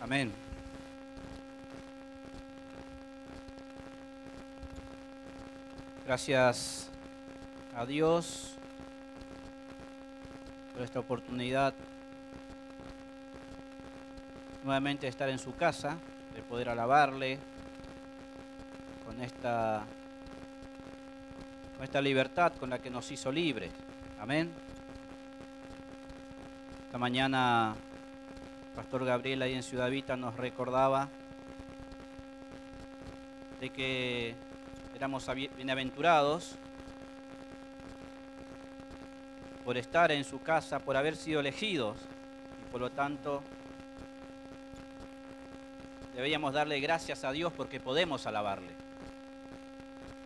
Amén. Gracias a Dios por esta oportunidad nuevamente de estar en su casa, de poder alabarle con esta, con esta libertad con la que nos hizo libres. Amén. Esta mañana Pastor Gabriel ahí en Ciudad Vita nos recordaba de que éramos bienaventurados por estar en su casa, por haber sido elegidos y por lo tanto deberíamos darle gracias a Dios porque podemos alabarle.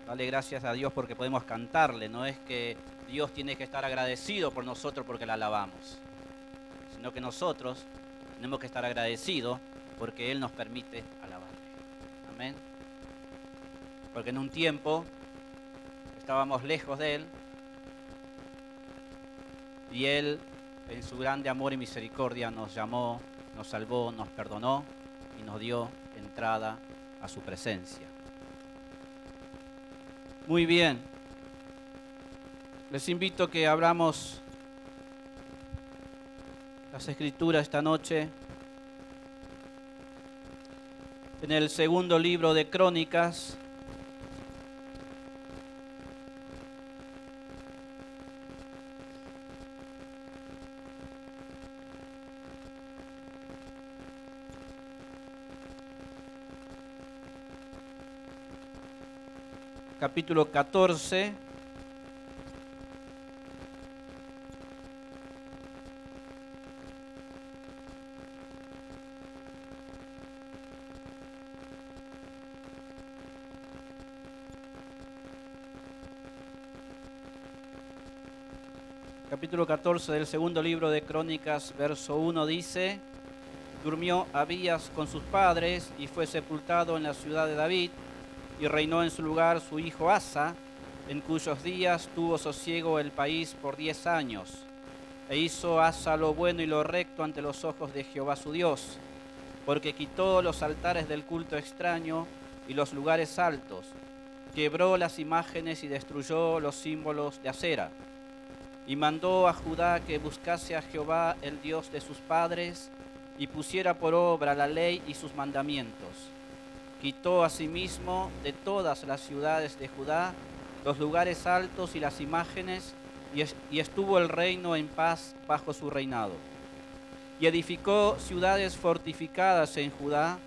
Darle gracias a Dios porque podemos cantarle, no es que Dios tiene que estar agradecido por nosotros porque le alabamos, sino que nosotros tenemos que estar agradecidos porque Él nos permite alabarle. Amén. Porque en un tiempo estábamos lejos de Él y Él en su grande amor y misericordia nos llamó, nos salvó, nos perdonó y nos dio entrada a su presencia. Muy bien. Les invito a que abramos las escrituras esta noche en el segundo libro de Crónicas. capítulo 14. Capítulo 14 del segundo libro de Crónicas, verso 1 dice, durmió Abías con sus padres y fue sepultado en la ciudad de David y reinó en su lugar su hijo Asa, en cuyos días tuvo sosiego el país por diez años. E hizo Asa lo bueno y lo recto ante los ojos de Jehová su Dios, porque quitó los altares del culto extraño y los lugares altos, quebró las imágenes y destruyó los símbolos de acera, y mandó a Judá que buscase a Jehová el Dios de sus padres, y pusiera por obra la ley y sus mandamientos Quitó asimismo de todas las ciudades de Judá los lugares altos y las imágenes, y estuvo el reino en paz bajo su reinado. Y edificó ciudades fortificadas en Judá,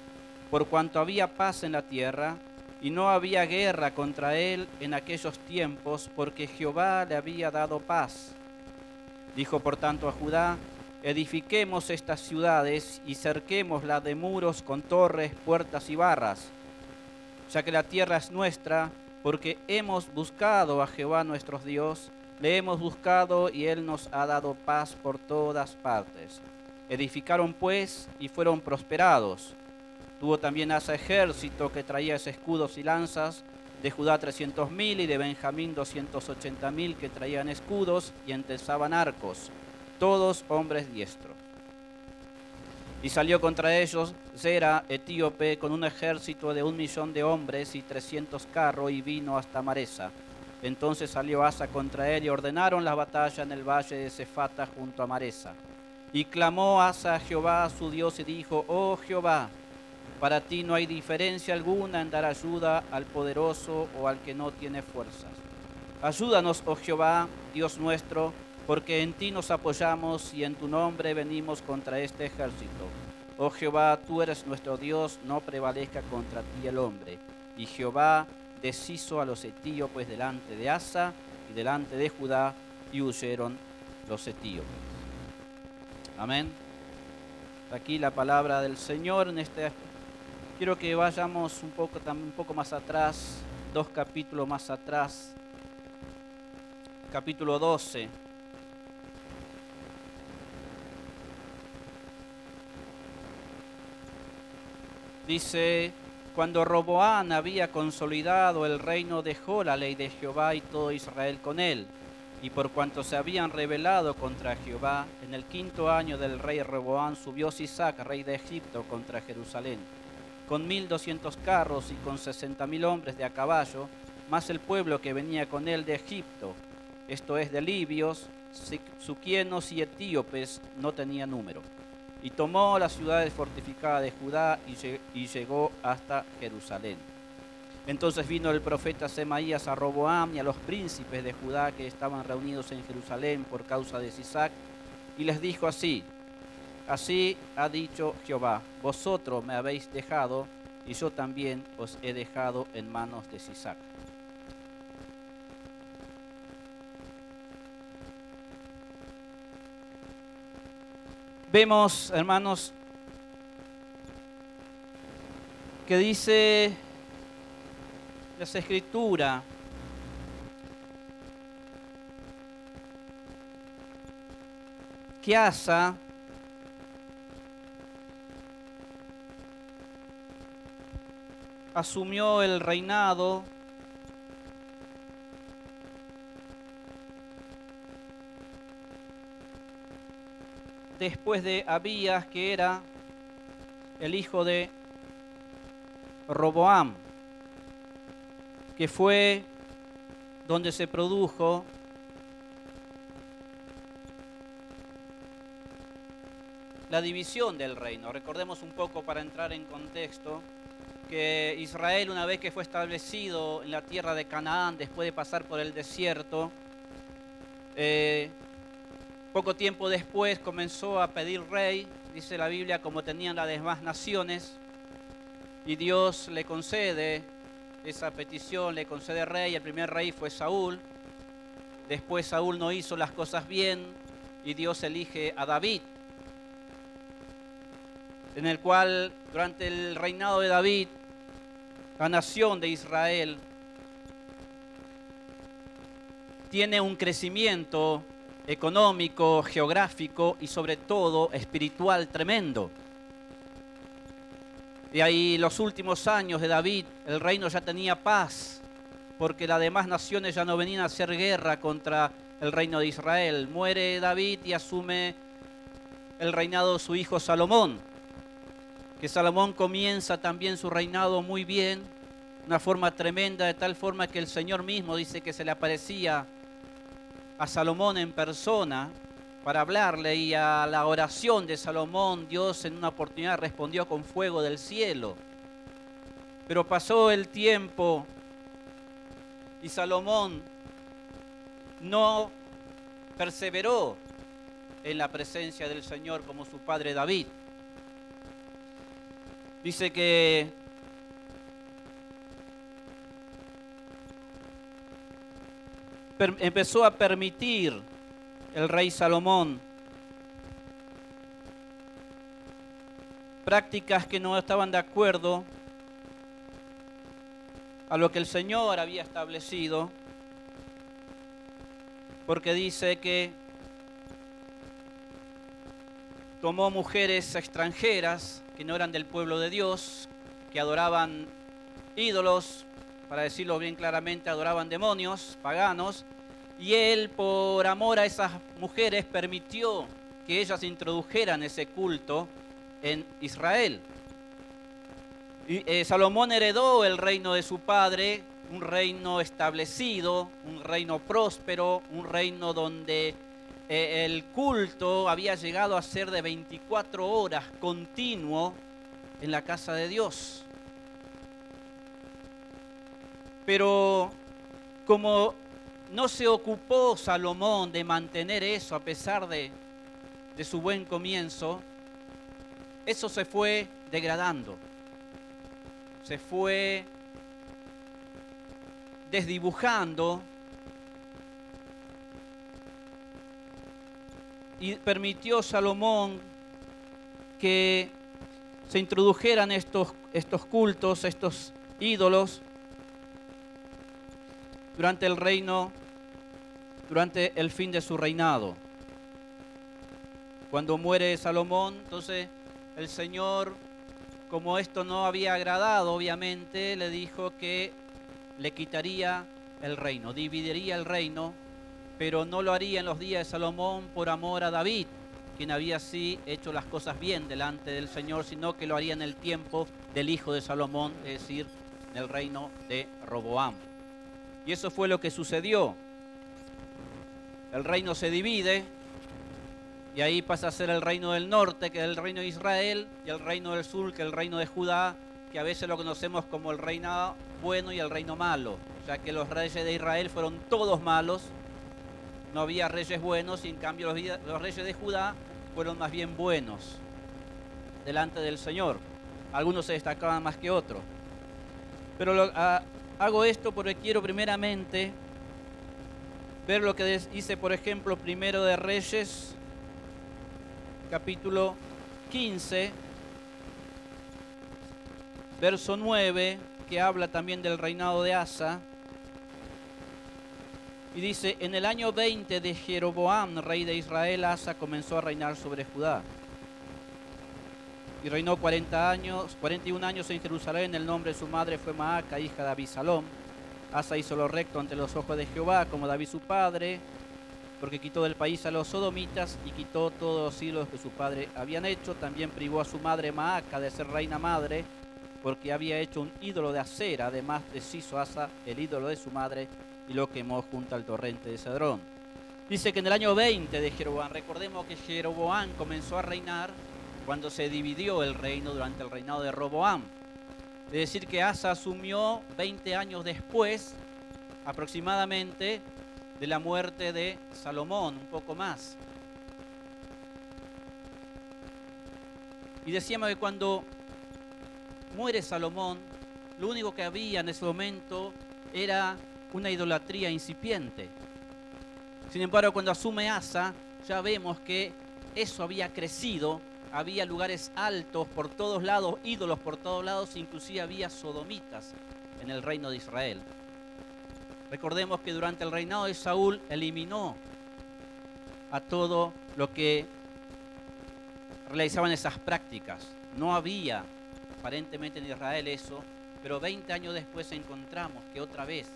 por cuanto había paz en la tierra, y no había guerra contra él en aquellos tiempos, porque Jehová le había dado paz. Dijo por tanto a Judá, edifiquemos estas ciudades y cerquémoslas de muros con torres, puertas y barras, ya que la tierra es nuestra, porque hemos buscado a Jehová nuestro Dios, le hemos buscado y él nos ha dado paz por todas partes. Edificaron pues y fueron prosperados. Tuvo también asa ejército que traía escudos y lanzas, de Judá trescientos mil y de Benjamín doscientos ochenta mil que traían escudos y entesaban arcos todos hombres diestros. Y salió contra ellos Zera, etíope, con un ejército de un millón de hombres y trescientos carros, y vino hasta Maresa. Entonces salió Asa contra él y ordenaron la batalla en el valle de Cefata junto a Maresa. Y clamó Asa a Jehová su Dios y dijo, Oh Jehová, para ti no hay diferencia alguna en dar ayuda al poderoso o al que no tiene fuerzas. Ayúdanos, oh Jehová, Dios nuestro, porque en ti nos apoyamos y en tu nombre venimos contra este ejército. Oh Jehová, tú eres nuestro Dios, no prevalezca contra ti el hombre. Y Jehová deshizo a los etíopes delante de Asa y delante de Judá, y huyeron los etíopes. Amén. Aquí la palabra del Señor en este quiero que vayamos un poco un poco más atrás, dos capítulos más atrás. Capítulo 12. Dice, cuando Roboán había consolidado el reino, dejó la ley de Jehová y todo Israel con él, Y por cuanto se habían rebelado contra Jehová, en el quinto año del rey Reboán subió Sisac, rey de Egipto, contra Jerusalén, con mil doscientos carros y con sesenta mil hombres de a caballo, más el pueblo que venía con él de Egipto, esto es de libios, suquienos y etíopes, no tenía número. Y tomó las ciudades fortificadas de Judá y llegó hasta Jerusalén. Entonces vino el profeta Semaías a Roboam y a los príncipes de Judá que estaban reunidos en Jerusalén por causa de Sisac, y les dijo así, así ha dicho Jehová, vosotros me habéis dejado, y yo también os he dejado en manos de Sisac. Vemos, hermanos, que dice las escrituras que Asa asumió el reinado después de Abías, que era el hijo de Roboam que fue donde se produjo la división del reino. Recordemos un poco para entrar en contexto Israel una vez que fue establecido en la tierra de Canaán, después de pasar por el desierto, eh, poco tiempo después comenzó a pedir rey, dice la Biblia, como tenían las demás naciones, y Dios le concede esa petición, le concede rey. El primer rey fue Saúl. Después Saúl no hizo las cosas bien y Dios elige a David, en el cual durante el reinado de David, la nación de Israel tiene un crecimiento económico, geográfico y sobre todo espiritual tremendo. Y ahí los últimos años de David, el reino ya tenía paz, porque las demás naciones ya no venían a hacer guerra contra el reino de Israel. Muere David y asume el reinado de su hijo Salomón, que Salomón comienza también su reinado muy bien, una forma tremenda, de tal forma que el Señor mismo dice que se le aparecía a Salomón en persona para hablarle y a la oración de Salomón Dios en una oportunidad respondió con fuego del cielo. Pero pasó el tiempo y Salomón no perseveró en la presencia del Señor como su padre David. Dice que empezó a permitir el rey Salomón. Prácticas que no estaban de acuerdo a lo que el Señor había establecido, porque dice que tomó mujeres extranjeras que no eran del pueblo de Dios, que adoraban ídolos, para decirlo bien claramente, adoraban demonios paganos, y él, por amor a esas mujeres, permitió que ellas introdujeran ese culto en Israel. Y, eh, Salomón heredó el reino de su padre, un reino establecido, un reino próspero, un reino donde eh, el culto había llegado a ser de 24 horas continuo en la casa de Dios. Pero como no se ocupó Salomón de mantener eso a pesar de, su buen comienzo, eso se fue degradando, se fue desdibujando y permitió Salomón que se introdujeran estos, estos cultos, estos ídolos durante el reino durante el fin de su reinado. Cuando muere Salomón, entonces el Señor, como esto no había agradado, obviamente, le dijo que le quitaría el reino, dividiría el reino pero no lo haría en los días de Salomón por amor a David, quien había así hecho las cosas bien delante del Señor, sino que lo haría en el tiempo del hijo de Salomón, es decir, en el reino de Roboam. Y eso fue lo que sucedió. El reino se divide y ahí pasa a ser el reino del norte, que es el reino de Israel, y el reino del sur, que es el reino de Judá, que a veces lo conocemos como el reino bueno y el reino malo. O sea que los reyes de Israel fueron todos malos, no había reyes buenos y en cambio los, reyes de Judá fueron más bien buenos delante del Señor. Algunos se destacaban más que otros. Pero ah, hago esto porque quiero primeramente ver lo que dice, por ejemplo, primero de Reyes, capítulo 15, verso 9, que habla también del reinado de Asa. Y dice, en el año 20 de Jeroboam, rey de Israel, Asa comenzó a reinar sobre Judá. Y reinó 40 años, 41 años en Jerusalén. El nombre de su madre fue Maaca, hija de Abisalom. Asa hizo lo recto ante los ojos de Jehová, como David su padre, porque quitó del país a los sodomitas y quitó todos los ídolos que su padre habían hecho. También privó a su madre Maaca de ser reina madre, porque había hecho un ídolo de acera. Además deshizo Asa el ídolo de su madre y lo quemó junto al torrente de Cedrón. Dice que en el año 20 de Jeroboam, recordemos que Jeroboam comenzó a reinar cuando se dividió el reino durante el reinado de Roboam. Es decir, que Asa asumió 20 años después, aproximadamente, de la muerte de Salomón, un poco más. Y decíamos que cuando muere Salomón, lo único que había en ese momento era una idolatría incipiente. Sin embargo, cuando asume Asa, ya vemos que eso había crecido, había lugares altos por todos lados, ídolos por todos lados, inclusive había sodomitas en el reino de Israel. Recordemos que durante el reinado de Saúl eliminó a todo lo que realizaban esas prácticas. No había aparentemente en Israel eso, pero 20 años después encontramos que otra vez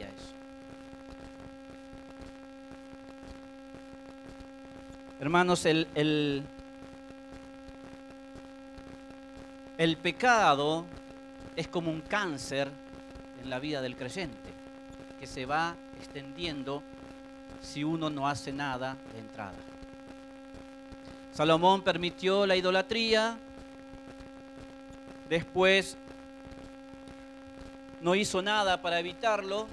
eso. Hermanos, el, el, el pecado es como un cáncer en la vida del creyente, que se va extendiendo si uno no hace nada de entrada. Salomón permitió la idolatría, después no hizo nada para evitarlo,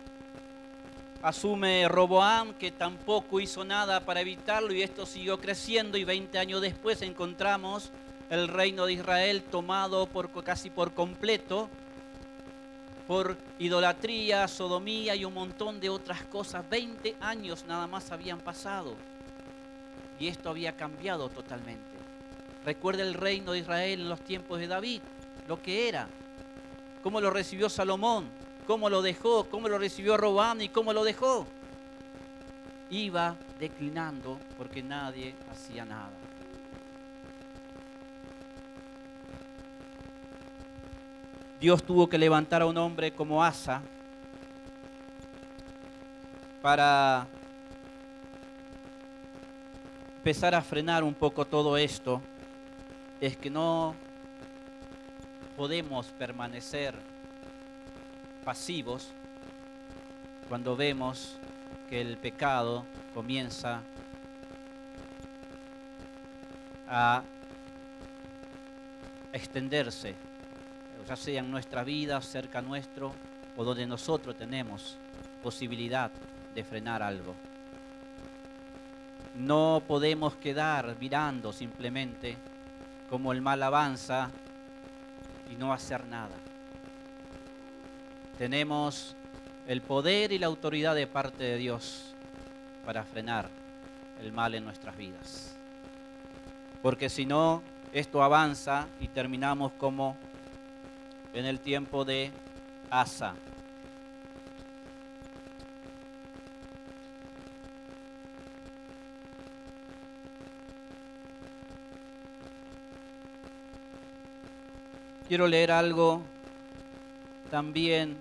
Asume Roboam que tampoco hizo nada para evitarlo y esto siguió creciendo y 20 años después encontramos el reino de Israel tomado casi por completo por idolatría, sodomía y un montón de otras cosas. 20 años nada más habían pasado y esto había cambiado totalmente. Recuerda el reino de Israel en los tiempos de David, lo que era, cómo lo recibió Salomón, cómo lo dejó, cómo lo recibió Robán y cómo lo dejó. Iba declinando porque nadie hacía nada. Dios tuvo que levantar a un hombre como Asa para empezar a frenar un poco todo esto. Es que no podemos permanecer pasivos cuando vemos que el pecado comienza a extenderse, ya sea en nuestra vida, cerca nuestro, o donde nosotros tenemos posibilidad de frenar algo. No podemos quedar mirando simplemente como el mal avanza y no hacer nada tenemos el poder y la autoridad de parte de Dios para frenar el mal en nuestras vidas. Porque si no, esto avanza y terminamos como en el tiempo de Asa. Quiero leer algo también.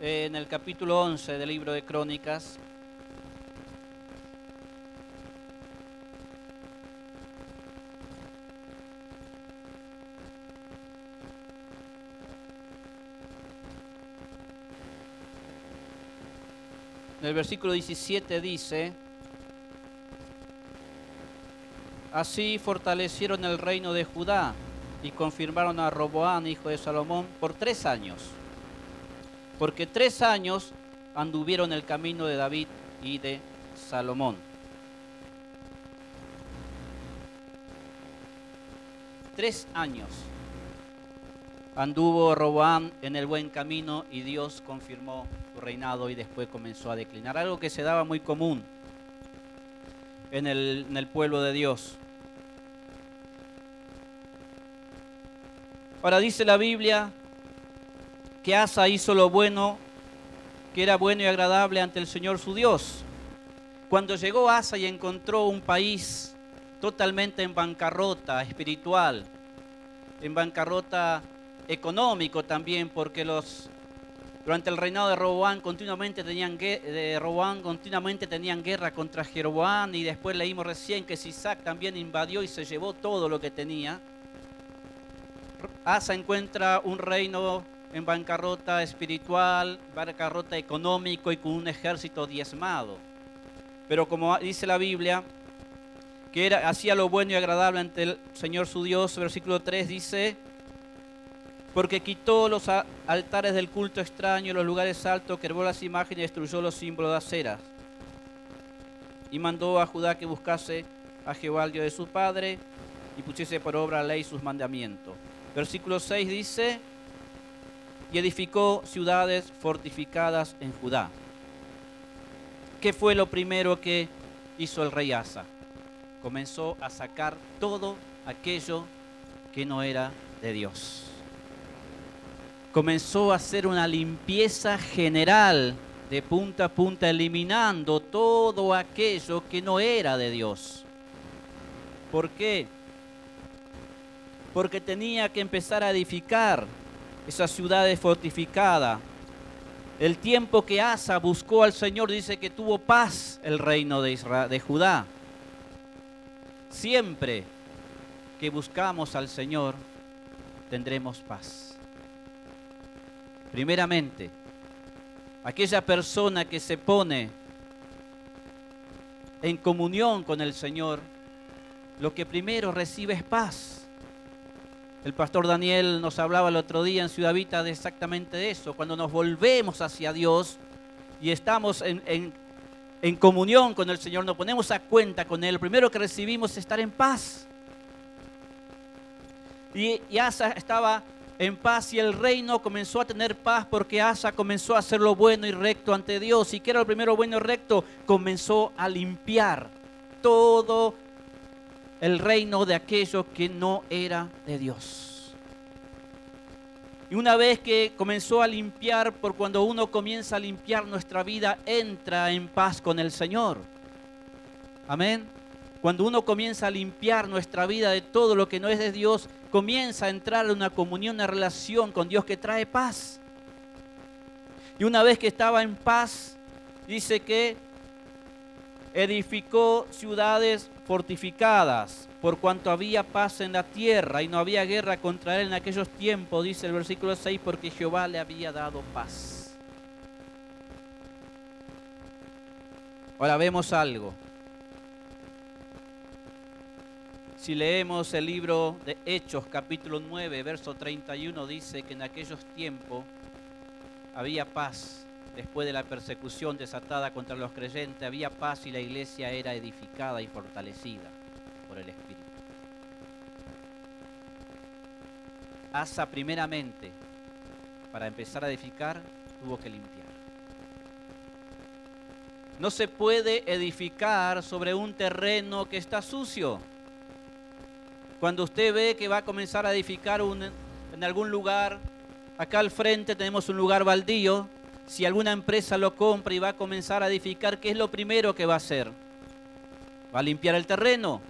En el capítulo 11 del libro de Crónicas, En el versículo 17 dice, Así fortalecieron el reino de Judá y confirmaron a Roboán, hijo de Salomón, por tres años. Porque tres años anduvieron el camino de David y de Salomón. Tres años anduvo Roboán en el buen camino y Dios confirmó reinado y después comenzó a declinar. Algo que se daba muy común en el, en el pueblo de Dios. Ahora dice la Biblia que Asa hizo lo bueno, que era bueno y agradable ante el Señor su Dios. Cuando llegó Asa y encontró un país totalmente en bancarrota espiritual, en bancarrota económico también, porque los durante el reinado de Roboán continuamente tenían, de Roboán continuamente tenían guerra contra Jeroboán y después leímos recién que Sisac también invadió y se llevó todo lo que tenía. Asa encuentra un reino en bancarrota espiritual, bancarrota económico y con un ejército diezmado. Pero como dice la Biblia, que hacía lo bueno y agradable ante el Señor su Dios, versículo 3 dice, porque quitó los altares del culto extraño, los lugares altos, quebró las imágenes y destruyó los símbolos de aceras. Y mandó a Judá que buscase a Jehová, de su padre, y pusiese por obra la ley sus mandamientos. Versículo 6 dice, y edificó ciudades fortificadas en Judá. ¿Qué fue lo primero que hizo el rey Asa? Comenzó a sacar todo aquello que no era de Dios comenzó a hacer una limpieza general de punta a punta, eliminando todo aquello que no era de Dios. ¿Por qué? Porque tenía que empezar a edificar esas ciudades fortificadas. El tiempo que Asa buscó al Señor dice que tuvo paz el reino de, Israel, de Judá. Siempre que buscamos al Señor, tendremos paz. Primeramente, aquella persona que se pone en comunión con el Señor, lo que primero recibe es paz. El pastor Daniel nos hablaba el otro día en Ciudad Vita de exactamente eso. Cuando nos volvemos hacia Dios y estamos en, en comunión con el Señor, nos ponemos a cuenta con Él, lo primero que recibimos es estar en paz. Y, y estaba en paz y el reino comenzó a tener paz porque Asa comenzó a hacer lo bueno y recto ante Dios. Y que era lo primero bueno y recto, comenzó a limpiar todo el reino de aquello que no era de Dios. Y una vez que comenzó a limpiar, por cuando uno comienza a limpiar nuestra vida, entra en paz con el Señor. Amén. Cuando uno comienza a limpiar nuestra vida de todo lo que no es de Dios, comienza a entrar en una comunión, una relación con Dios que trae paz. Y una vez que estaba en paz, dice que edificó ciudades fortificadas, por cuanto había paz en la tierra y no había guerra contra él en aquellos tiempos, dice el versículo 6, porque Jehová le había dado paz. Ahora vemos algo. Si leemos el libro de Hechos capítulo 9, verso 31, dice que en aquellos tiempos había paz después de la persecución desatada contra los creyentes, había paz y la iglesia era edificada y fortalecida por el Espíritu. Asa primeramente, para empezar a edificar, tuvo que limpiar. No se puede edificar sobre un terreno que está sucio. Cuando usted ve que va a comenzar a edificar en algún lugar, acá al frente tenemos un lugar baldío, si alguna empresa lo compra y va a comenzar a edificar, ¿qué es lo primero que va a hacer? Va a limpiar el terreno,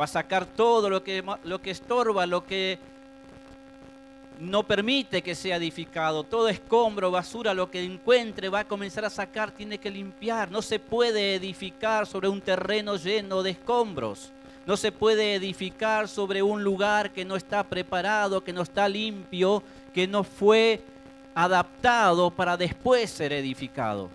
va a sacar todo lo que, lo que estorba, lo que no permite que sea edificado. Todo escombro, basura, lo que encuentre va a comenzar a sacar, tiene que limpiar. No se puede edificar sobre un terreno lleno de escombros. No se puede edificar sobre un lugar que no está preparado, que no está limpio, que no fue adaptado para después ser edificado.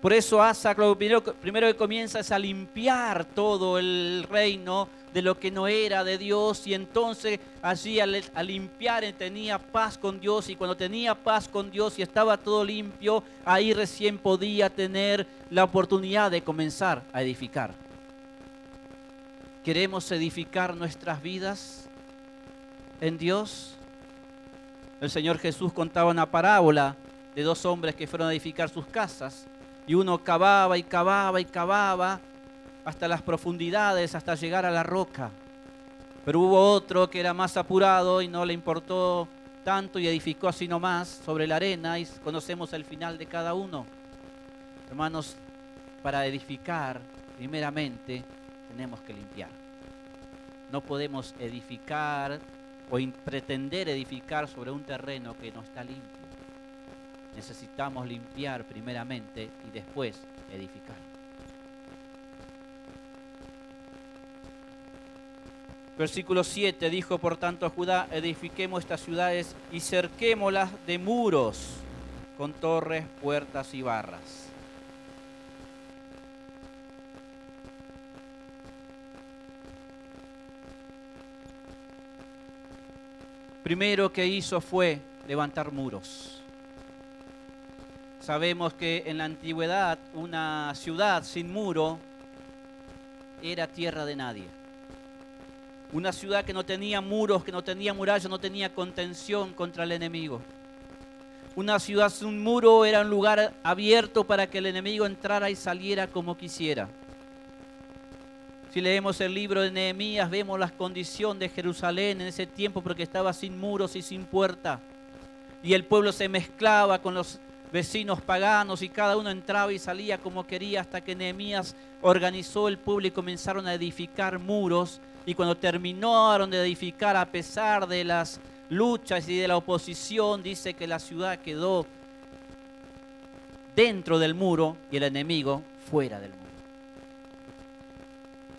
Por eso Asa lo primero, primero que comienza es a limpiar todo el reino de lo que no era de Dios y entonces allí al, limpiar tenía paz con Dios y cuando tenía paz con Dios y estaba todo limpio, ahí recién podía tener la oportunidad de comenzar a edificar. ¿Queremos edificar nuestras vidas en Dios? El Señor Jesús contaba una parábola de dos hombres que fueron a edificar sus casas y uno cavaba y cavaba y cavaba hasta las profundidades, hasta llegar a la roca. Pero hubo otro que era más apurado y no le importó tanto y edificó así nomás sobre la arena y conocemos el final de cada uno. Hermanos, para edificar, primeramente, tenemos que limpiar. No podemos edificar o pretender edificar sobre un terreno que no está limpio. Necesitamos limpiar primeramente y después edificar. Versículo 7 dijo por tanto a Judá, edifiquemos estas ciudades y cerquémoslas de muros con torres, puertas y barras. Primero que hizo fue levantar muros. Sabemos que en la antigüedad una ciudad sin muro era tierra de nadie. Una ciudad que no tenía muros, que no tenía murallas, no tenía contención contra el enemigo. Una ciudad sin muro era un lugar abierto para que el enemigo entrara y saliera como quisiera. Si leemos el libro de Nehemías, vemos la condición de Jerusalén en ese tiempo porque estaba sin muros y sin puerta. Y el pueblo se mezclaba con los vecinos paganos y cada uno entraba y salía como quería hasta que Nehemías organizó el pueblo y comenzaron a edificar muros y cuando terminaron de edificar a pesar de las luchas y de la oposición, dice que la ciudad quedó dentro del muro y el enemigo fuera del muro.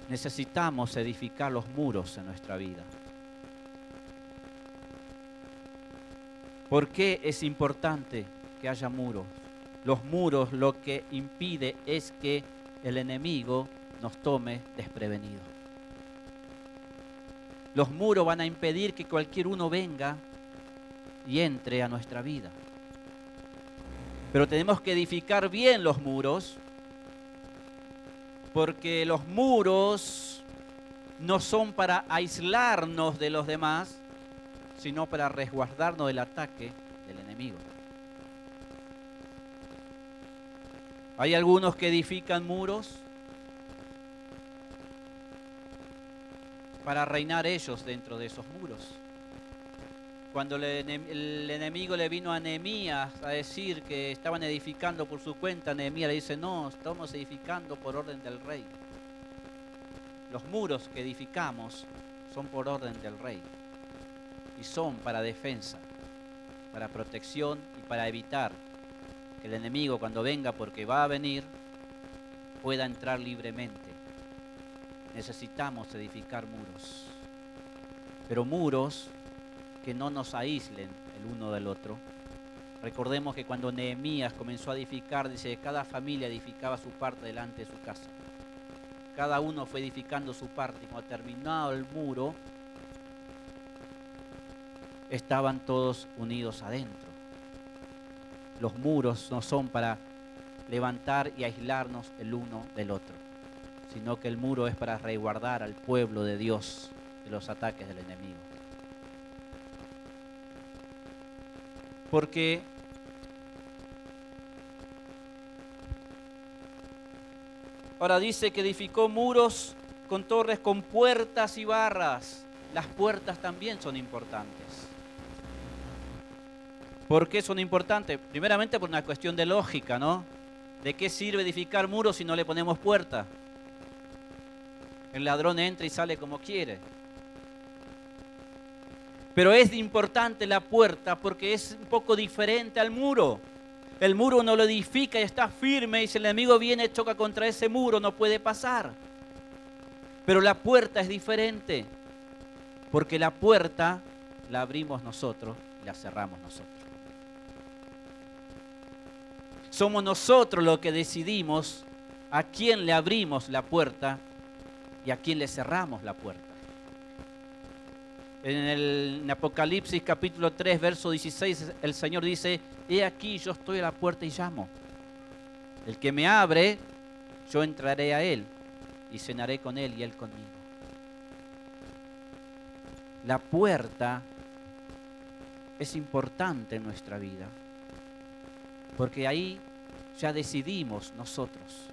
Necesitamos edificar los muros en nuestra vida. ¿Por qué es importante que haya muros? Los muros lo que impide es que el enemigo nos tome desprevenidos. Los muros van a impedir que cualquier uno venga y entre a nuestra vida. Pero tenemos que edificar bien los muros, porque los muros no son para aislarnos de los demás, sino para resguardarnos del ataque del enemigo. Hay algunos que edifican muros para reinar ellos dentro de esos muros. Cuando el enemigo le vino a Nehemías a decir que estaban edificando por su cuenta, Nehemías le dice, no, estamos edificando por orden del rey. Los muros que edificamos son por orden del rey y son para defensa, para protección y para evitar que el enemigo cuando venga, porque va a venir, pueda entrar libremente necesitamos edificar muros. Pero muros que no nos aíslen el uno del otro. Recordemos que cuando Nehemías comenzó a edificar, dice cada familia edificaba su parte delante de su casa. Cada uno fue edificando su parte y cuando terminado el muro, estaban todos unidos adentro. Los muros no son para levantar y aislarnos el uno del otro sino que el muro es para resguardar al pueblo de Dios de los ataques del enemigo. Porque ahora dice que edificó muros con torres con puertas y barras. Las puertas también son importantes. ¿Por qué son importantes? Primeramente por una cuestión de lógica, ¿no? ¿De qué sirve edificar muros si no le ponemos puerta? El ladrón entra y sale como quiere. Pero es importante la puerta porque es un poco diferente al muro. El muro uno lo edifica y está firme y si el enemigo viene choca contra ese muro no puede pasar. Pero la puerta es diferente porque la puerta la abrimos nosotros y la cerramos nosotros. Somos nosotros los que decidimos a quién le abrimos la puerta y a quién le cerramos la puerta en el Apocalipsis capítulo 3, verso 16, el Señor dice, he aquí yo estoy a la puerta y llamo. El que me abre, yo entraré a él y cenaré con él y él conmigo. La puerta es importante en nuestra vida, porque ahí ya decidimos nosotros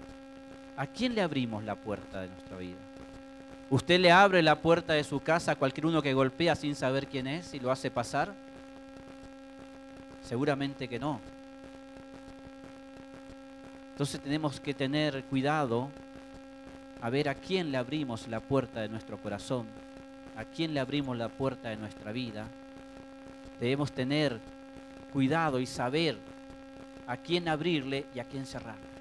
a quién le abrimos la puerta de nuestra vida. ¿Usted le abre la puerta de su casa a cualquier uno que golpea sin saber quién es y lo hace pasar? Seguramente que no. Entonces tenemos que tener cuidado a ver a quién le abrimos la puerta de nuestro corazón, a quién le abrimos la puerta de nuestra vida. Debemos tener cuidado y saber a quién abrirle y a quién cerrarle.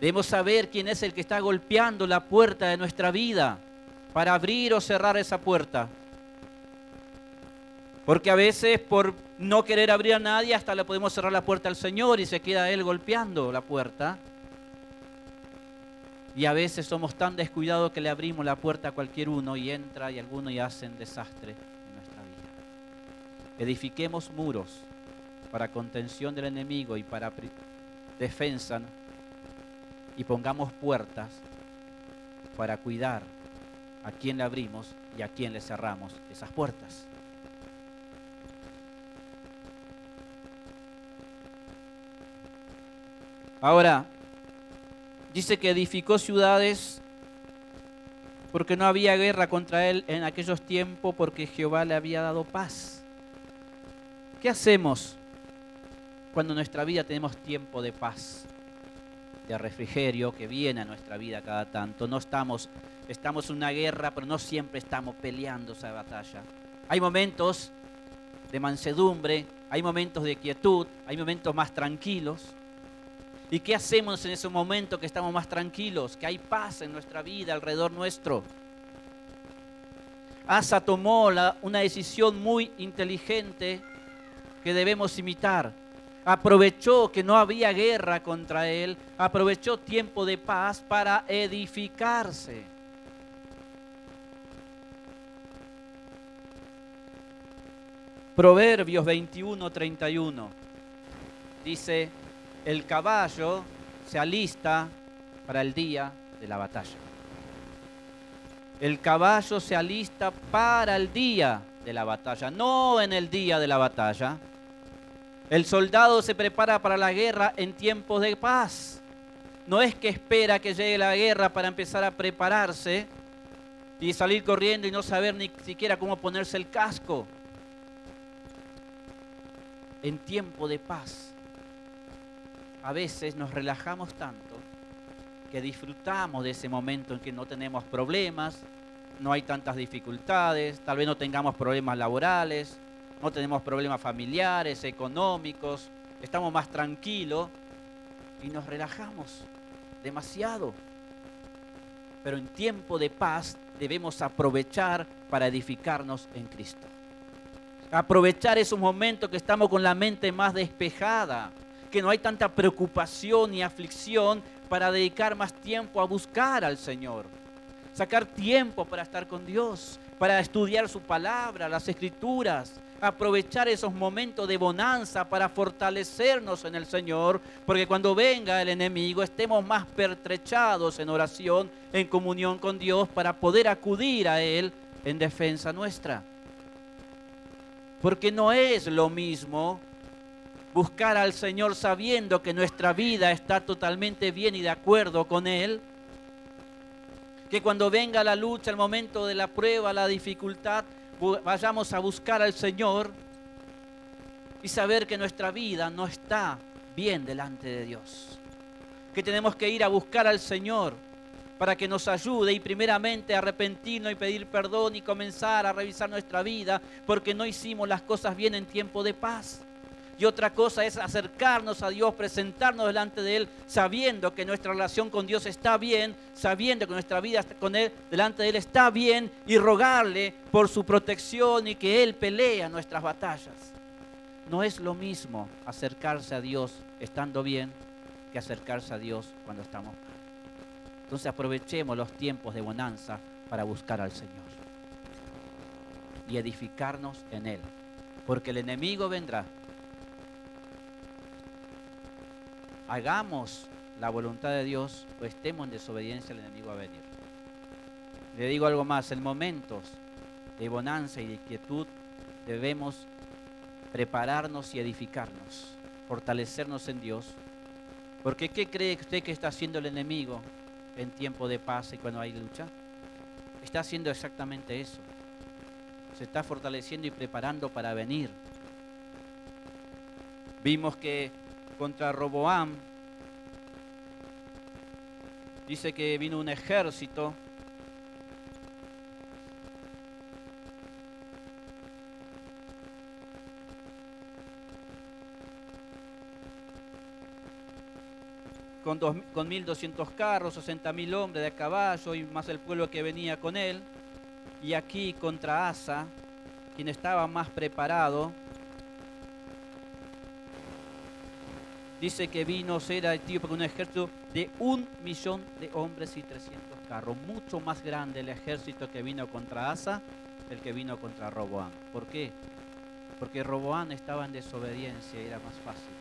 Debemos saber quién es el que está golpeando la puerta de nuestra vida para abrir o cerrar esa puerta. Porque a veces por no querer abrir a nadie hasta le podemos cerrar la puerta al Señor y se queda Él golpeando la puerta. Y a veces somos tan descuidados que le abrimos la puerta a cualquier uno y entra y algunos y hacen desastre en nuestra vida. Edifiquemos muros para contención del enemigo y para defensa y pongamos puertas para cuidar a quién le abrimos y a quién le cerramos esas puertas. Ahora, dice que edificó ciudades porque no había guerra contra él en aquellos tiempos porque Jehová le había dado paz. ¿Qué hacemos cuando en nuestra vida tenemos tiempo de paz? De refrigerio que viene a nuestra vida cada tanto. No estamos, estamos en una guerra, pero no siempre estamos peleando esa batalla. Hay momentos de mansedumbre, hay momentos de quietud, hay momentos más tranquilos. ¿Y qué hacemos en ese momento que estamos más tranquilos? Que hay paz en nuestra vida alrededor nuestro. Asa tomó una decisión muy inteligente que debemos imitar aprovechó que no había guerra contra él, aprovechó tiempo de paz para edificarse. Proverbios 21, 31 dice, el caballo se alista para el día de la batalla. El caballo se alista para el día de la batalla, no en el día de la batalla, el soldado se prepara para la guerra en tiempos de paz. No es que espera que llegue la guerra para empezar a prepararse y salir corriendo y no saber ni siquiera cómo ponerse el casco. En tiempo de paz, a veces nos relajamos tanto que disfrutamos de ese momento en que no tenemos problemas, no hay tantas dificultades, tal vez no tengamos problemas laborales, no tenemos problemas familiares, económicos, estamos más tranquilos y nos relajamos demasiado. Pero en tiempo de paz debemos aprovechar para edificarnos en Cristo. Aprovechar esos momentos que estamos con la mente más despejada, que no hay tanta preocupación ni aflicción para dedicar más tiempo a buscar al Señor. Sacar tiempo para estar con Dios, para estudiar su palabra, las escrituras, aprovechar esos momentos de bonanza para fortalecernos en el Señor, porque cuando venga el enemigo estemos más pertrechados en oración, en comunión con Dios, para poder acudir a Él en defensa nuestra. Porque no es lo mismo buscar al Señor sabiendo que nuestra vida está totalmente bien y de acuerdo con Él, que cuando venga la lucha, el momento de la prueba, la dificultad, vayamos a buscar al Señor y saber que nuestra vida no está bien delante de Dios. Que tenemos que ir a buscar al Señor para que nos ayude y primeramente arrepentirnos y pedir perdón y comenzar a revisar nuestra vida porque no hicimos las cosas bien en tiempo de paz. Y otra cosa es acercarnos a Dios, presentarnos delante de Él, sabiendo que nuestra relación con Dios está bien, sabiendo que nuestra vida con Él, delante de Él está bien, y rogarle por su protección y que Él pelea nuestras batallas. No es lo mismo acercarse a Dios estando bien que acercarse a Dios cuando estamos mal. Entonces aprovechemos los tiempos de bonanza para buscar al Señor y edificarnos en Él, porque el enemigo vendrá hagamos la voluntad de Dios o estemos en desobediencia, el enemigo a venir. Le digo algo más, en momentos de bonanza y de quietud debemos prepararnos y edificarnos, fortalecernos en Dios. Porque ¿qué cree usted que está haciendo el enemigo en tiempo de paz y cuando hay lucha? Está haciendo exactamente eso. Se está fortaleciendo y preparando para venir. Vimos que contra Roboam. Dice que vino un ejército con, dos, con 1.200 carros, 60.000 hombres de caballo y más el pueblo que venía con él. Y aquí contra Asa, quien estaba más preparado, dice que vino era etíope con un ejército de un millón de hombres y 300 carros. Mucho más grande el ejército que vino contra Asa el que vino contra Roboán. ¿Por qué? Porque Roboán estaba en desobediencia y era más fácil.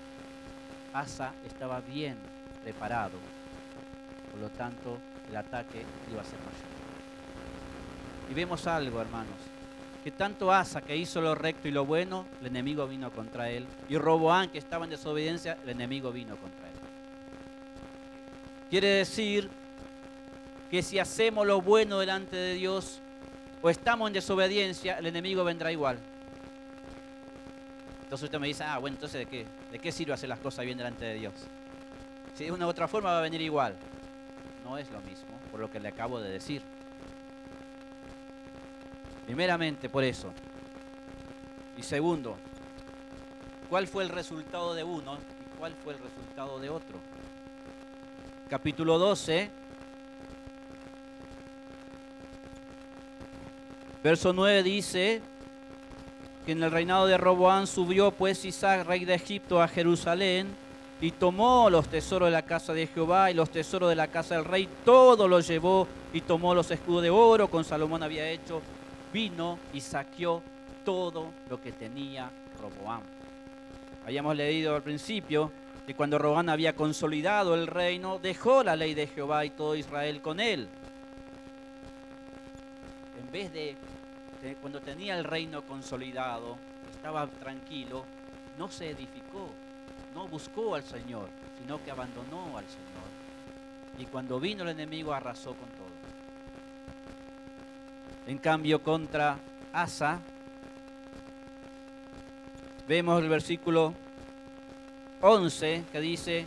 Asa estaba bien preparado. Por lo tanto, el ataque iba a ser mayor. Y vemos algo, hermanos que tanto Asa, que hizo lo recto y lo bueno, el enemigo vino contra él. Y Roboán, que estaba en desobediencia, el enemigo vino contra él. Quiere decir que si hacemos lo bueno delante de Dios o estamos en desobediencia, el enemigo vendrá igual. Entonces usted me dice, ah, bueno, entonces ¿de qué? ¿De qué sirve hacer las cosas bien delante de Dios? Si de una u otra forma va a venir igual. No es lo mismo, por lo que le acabo de decir. Primeramente por eso. Y segundo, ¿cuál fue el resultado de uno y cuál fue el resultado de otro? Capítulo 12, verso 9 dice que en el reinado de Roboán subió pues Isaac, rey de Egipto, a Jerusalén y tomó los tesoros de la casa de Jehová y los tesoros de la casa del rey, todo lo llevó y tomó los escudos de oro con Salomón había hecho vino y saqueó todo lo que tenía Roboam. Habíamos leído al principio que cuando Roboam había consolidado el reino, dejó la ley de Jehová y todo Israel con él. En vez de, cuando tenía el reino consolidado, estaba tranquilo, no se edificó, no buscó al Señor, sino que abandonó al Señor. Y cuando vino el enemigo arrasó con todo. En cambio, contra Asa, vemos el versículo 11 que dice,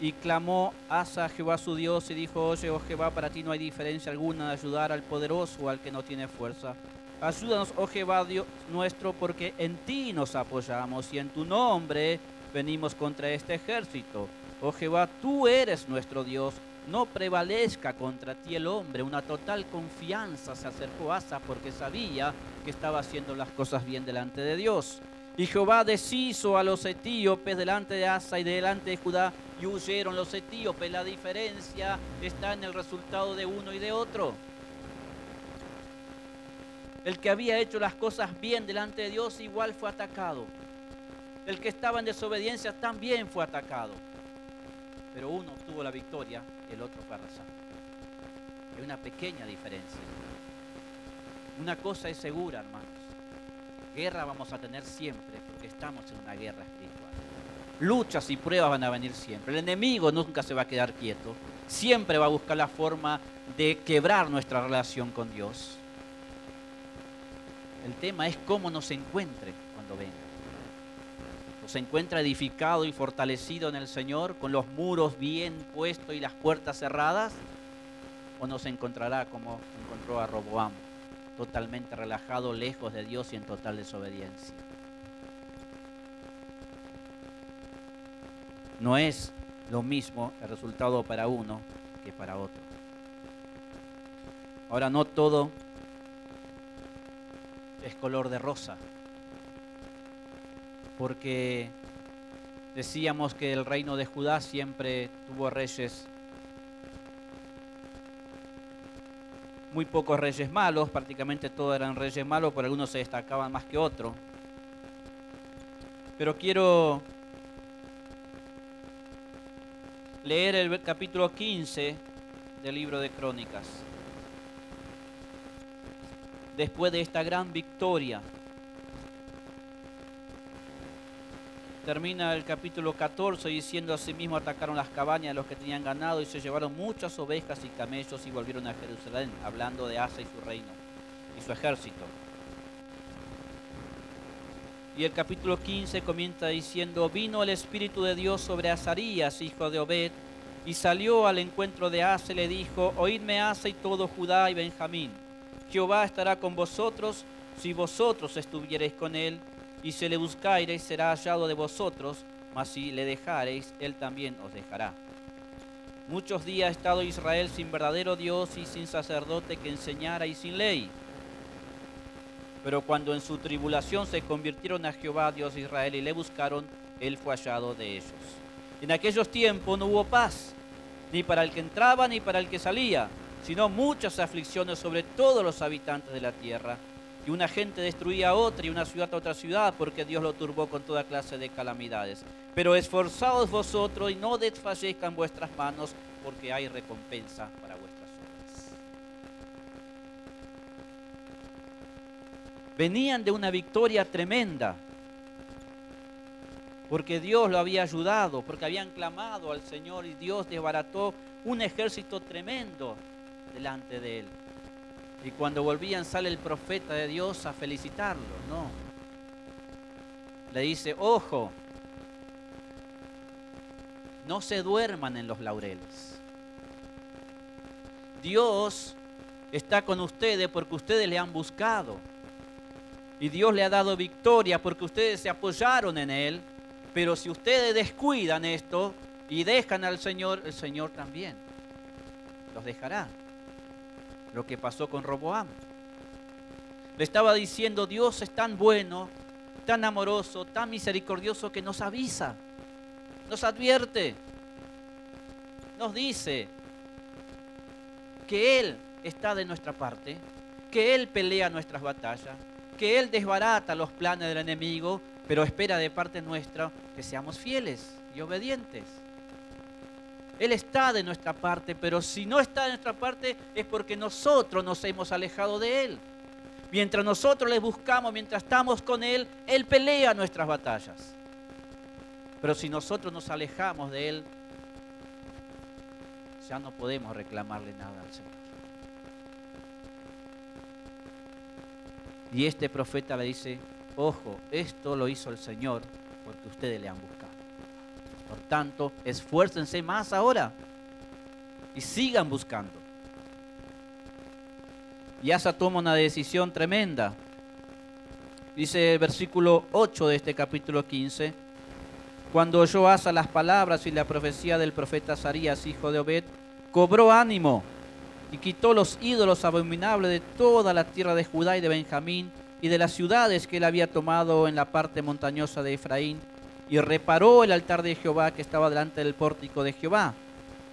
y clamó Asa a Jehová su Dios y dijo, oye, oh Jehová, para ti no hay diferencia alguna de ayudar al poderoso o al que no tiene fuerza. Ayúdanos, oh Jehová Dios nuestro, porque en ti nos apoyamos y en tu nombre venimos contra este ejército. Oh Jehová, tú eres nuestro Dios, no prevalezca contra ti el hombre. Una total confianza se acercó a Asa porque sabía que estaba haciendo las cosas bien delante de Dios. Y Jehová deshizo a los etíopes delante de Asa y delante de Judá y huyeron los etíopes. La diferencia está en el resultado de uno y de otro. El que había hecho las cosas bien delante de Dios igual fue atacado. El que estaba en desobediencia también fue atacado. Pero uno obtuvo la victoria el otro arrasado. Hay una pequeña diferencia. Una cosa es segura, hermanos. Guerra vamos a tener siempre porque estamos en una guerra espiritual. Luchas y pruebas van a venir siempre. El enemigo nunca se va a quedar quieto. Siempre va a buscar la forma de quebrar nuestra relación con Dios. El tema es cómo nos encuentre cuando venga se encuentra edificado y fortalecido en el Señor, con los muros bien puestos y las puertas cerradas, o nos encontrará como encontró a Roboam, totalmente relajado, lejos de Dios y en total desobediencia. No es lo mismo el resultado para uno que para otro. Ahora no todo es color de rosa, porque decíamos que el reino de Judá siempre tuvo reyes, muy pocos reyes malos, prácticamente todos eran reyes malos, pero algunos se destacaban más que otros. Pero quiero leer el capítulo 15 del libro de Crónicas. Después de esta gran victoria, termina el capítulo 14 diciendo asimismo atacaron las cabañas de los que tenían ganado y se llevaron muchas ovejas y camellos y volvieron a Jerusalén, hablando de Asa y su reino y su ejército. Y el capítulo 15 comienza diciendo, vino el Espíritu de Dios sobre Azarías, hijo de Obed, y salió al encuentro de Asa y le dijo, oídme Asa y todo Judá y Benjamín, Jehová estará con vosotros si vosotros estuviereis con él, y si le buscareis será hallado de vosotros, mas si le dejareis, él también os dejará. Muchos días ha estado Israel sin verdadero Dios y sin sacerdote que enseñara y sin ley pero cuando en su tribulación se convirtieron a Jehová, Dios de Israel, y le buscaron, él fue hallado de ellos. En aquellos tiempos no hubo paz, ni para el que entraba ni para el que salía, sino muchas aflicciones sobre todos los habitantes de la tierra. Y una gente destruía a otra y una ciudad a otra ciudad, porque Dios lo turbó con toda clase de calamidades. Pero esforzaos vosotros y no desfallezcan vuestras manos, porque hay recompensa para vosotros. Venían de una victoria tremenda, porque Dios lo había ayudado, porque habían clamado al Señor y Dios desbarató un ejército tremendo delante de él. Y cuando volvían sale el profeta de Dios a felicitarlo, no. Le dice, ojo, no se duerman en los laureles. Dios está con ustedes porque ustedes le han buscado. Y Dios le ha dado victoria porque ustedes se apoyaron en Él. Pero si ustedes descuidan esto y dejan al Señor, el Señor también los dejará. Lo que pasó con Roboam. Le estaba diciendo, Dios es tan bueno, tan amoroso, tan misericordioso que nos avisa, nos advierte, nos dice que Él está de nuestra parte, que Él pelea nuestras batallas, que Él desbarata los planes del enemigo, pero espera de parte nuestra que seamos fieles y obedientes. Él está de nuestra parte, pero si no está de nuestra parte es porque nosotros nos hemos alejado de Él. Mientras nosotros le buscamos, mientras estamos con Él, Él pelea nuestras batallas. Pero si nosotros nos alejamos de Él, ya no podemos reclamarle nada al Señor. Y este profeta le dice, ojo, esto lo hizo el Señor porque ustedes le han buscado. Por tanto, esfuércense más ahora y sigan buscando. Y Asa toma una decisión tremenda. Dice el versículo 8 de este capítulo 15, cuando oyó Asa las palabras y la profecía del profeta Sarías, hijo de Obed, cobró ánimo y quitó los ídolos abominables de toda la tierra de Judá y de Benjamín y de las ciudades que él había tomado en la parte montañosa de Efraín, y reparó el altar de Jehová que estaba delante del pórtico de Jehová.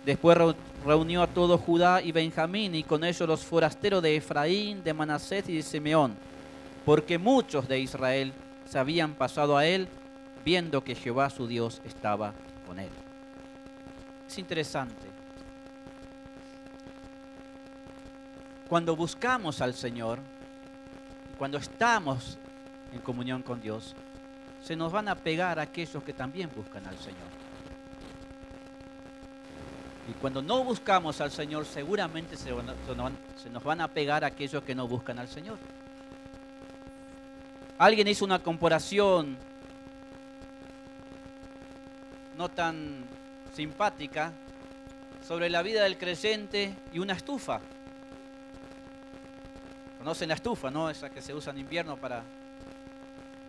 Después reunió a todo Judá y Benjamín, y con ellos los forasteros de Efraín, de Manasés y de Simeón, porque muchos de Israel se habían pasado a él, viendo que Jehová su Dios estaba con él. Es interesante Cuando buscamos al Señor, cuando estamos en comunión con Dios, se nos van a pegar aquellos que también buscan al Señor. Y cuando no buscamos al Señor, seguramente se, nos van a pegar aquellos que no buscan al Señor. Alguien hizo una comparación no tan simpática sobre la vida del creyente y una estufa. Conocen la estufa, ¿no? Esa que se usa en invierno para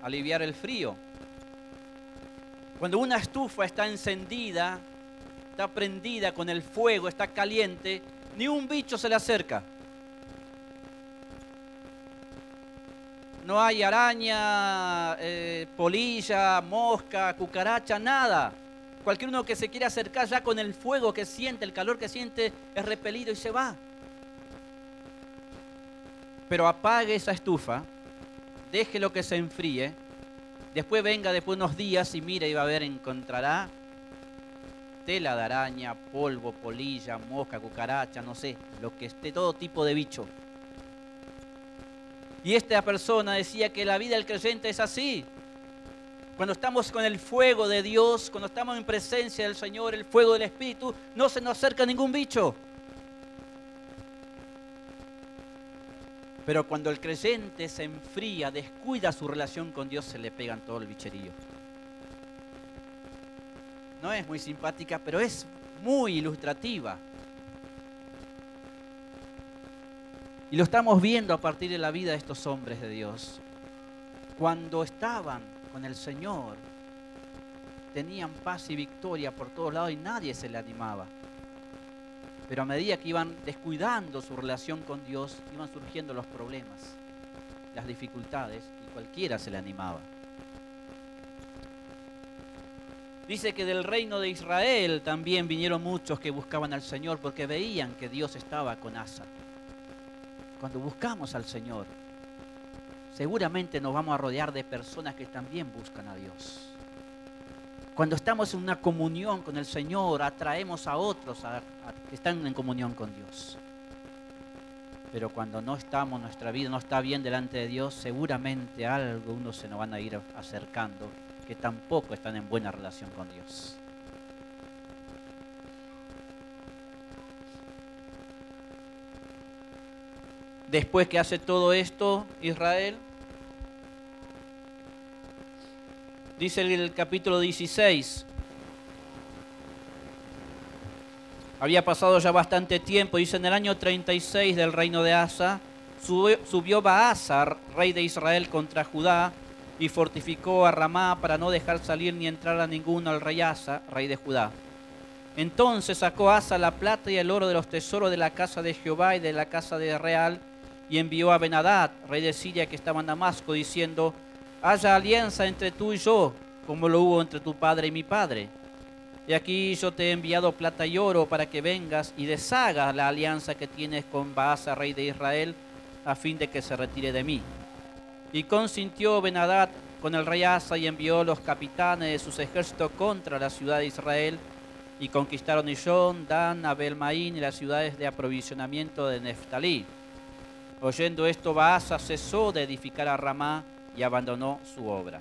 aliviar el frío. Cuando una estufa está encendida, está prendida con el fuego, está caliente, ni un bicho se le acerca. No hay araña, eh, polilla, mosca, cucaracha, nada. Cualquier uno que se quiera acercar ya con el fuego que siente, el calor que siente, es repelido y se va. Pero apague esa estufa, deje lo que se enfríe, después venga después de unos días y mire y va a ver, encontrará tela de araña, polvo, polilla, mosca, cucaracha, no sé, lo que esté, todo tipo de bicho. Y esta persona decía que la vida del creyente es así. Cuando estamos con el fuego de Dios, cuando estamos en presencia del Señor, el fuego del Espíritu, no se nos acerca ningún bicho. Pero cuando el creyente se enfría, descuida su relación con Dios, se le pegan todo el bicherío. No es muy simpática, pero es muy ilustrativa. Y lo estamos viendo a partir de la vida de estos hombres de Dios. Cuando estaban con el Señor, tenían paz y victoria por todos lados y nadie se le animaba. Pero a medida que iban descuidando su relación con Dios, iban surgiendo los problemas, las dificultades y cualquiera se le animaba. Dice que del reino de Israel también vinieron muchos que buscaban al Señor porque veían que Dios estaba con Asa cuando buscamos al Señor, seguramente nos vamos a rodear de personas que también buscan a Dios. Cuando estamos en una comunión con el Señor, atraemos a otros que están en comunión con Dios. Pero cuando no estamos, nuestra vida no está bien delante de Dios, seguramente algunos se nos van a ir acercando que tampoco están en buena relación con Dios. Después que hace todo esto Israel, dice el capítulo 16, había pasado ya bastante tiempo, dice en el año 36 del reino de Asa, subió Baasa, rey de Israel, contra Judá y fortificó a Ramá para no dejar salir ni entrar a ninguno al rey Asa, rey de Judá. Entonces sacó Asa la plata y el oro de los tesoros de la casa de Jehová y de la casa de Real, y envió a Benadad, rey de Siria, que estaba en Damasco, diciendo, haya alianza entre tú y yo, como lo hubo entre tu padre y mi padre. Y aquí yo te he enviado plata y oro para que vengas y deshagas la alianza que tienes con Baasa, rey de Israel, a fin de que se retire de mí. Y consintió Benadad con el rey Asa y envió los capitanes de sus ejércitos contra la ciudad de Israel, y conquistaron Ishon, Dan, Abelmaín y las ciudades de aprovisionamiento de Neftalí. Oyendo esto, Baasa cesó de edificar a Ramá y abandonó su obra.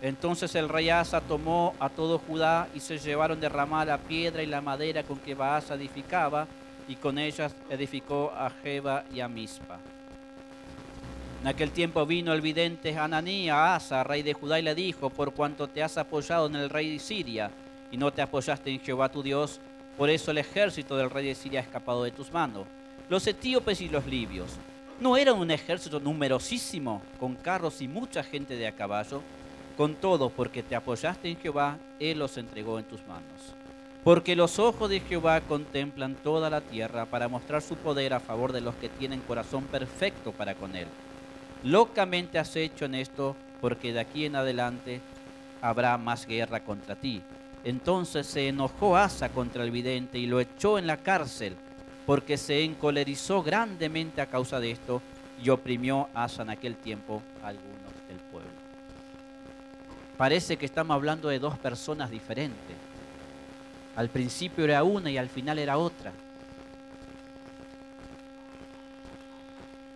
Entonces el rey Asa tomó a todo Judá y se llevaron de Ramá la piedra y la madera con que Baasa edificaba, y con ellas edificó a Jeba y a Mispa. En aquel tiempo vino el vidente Hananí a Asa, rey de Judá, y le dijo, por cuanto te has apoyado en el rey de Siria y no te apoyaste en Jehová tu Dios, por eso el ejército del rey de Siria ha escapado de tus manos los etíopes y los libios. No eran un ejército numerosísimo, con carros y mucha gente de a caballo. Con todo, porque te apoyaste en Jehová, Él los entregó en tus manos. Porque los ojos de Jehová contemplan toda la tierra para mostrar su poder a favor de los que tienen corazón perfecto para con Él. Locamente has hecho en esto, porque de aquí en adelante habrá más guerra contra ti. Entonces se enojó Asa contra el vidente y lo echó en la cárcel porque se encolerizó grandemente a causa de esto y oprimió Asa en aquel tiempo a algunos del pueblo. Parece que estamos hablando de dos personas diferentes. Al principio era una y al final era otra.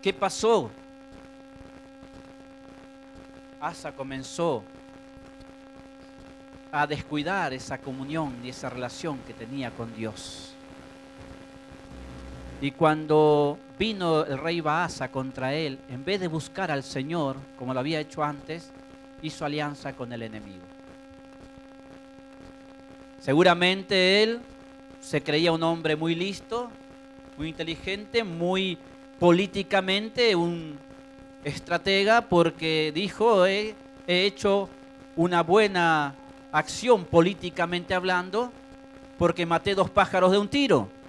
¿Qué pasó? Asa comenzó a descuidar esa comunión y esa relación que tenía con Dios. Y cuando vino el rey Baasa contra él, en vez de buscar al Señor, como lo había hecho antes, hizo alianza con el enemigo. Seguramente él se creía un hombre muy listo, muy inteligente, muy políticamente un estratega porque dijo, he hecho una buena acción políticamente hablando porque maté dos pájaros de un tiro.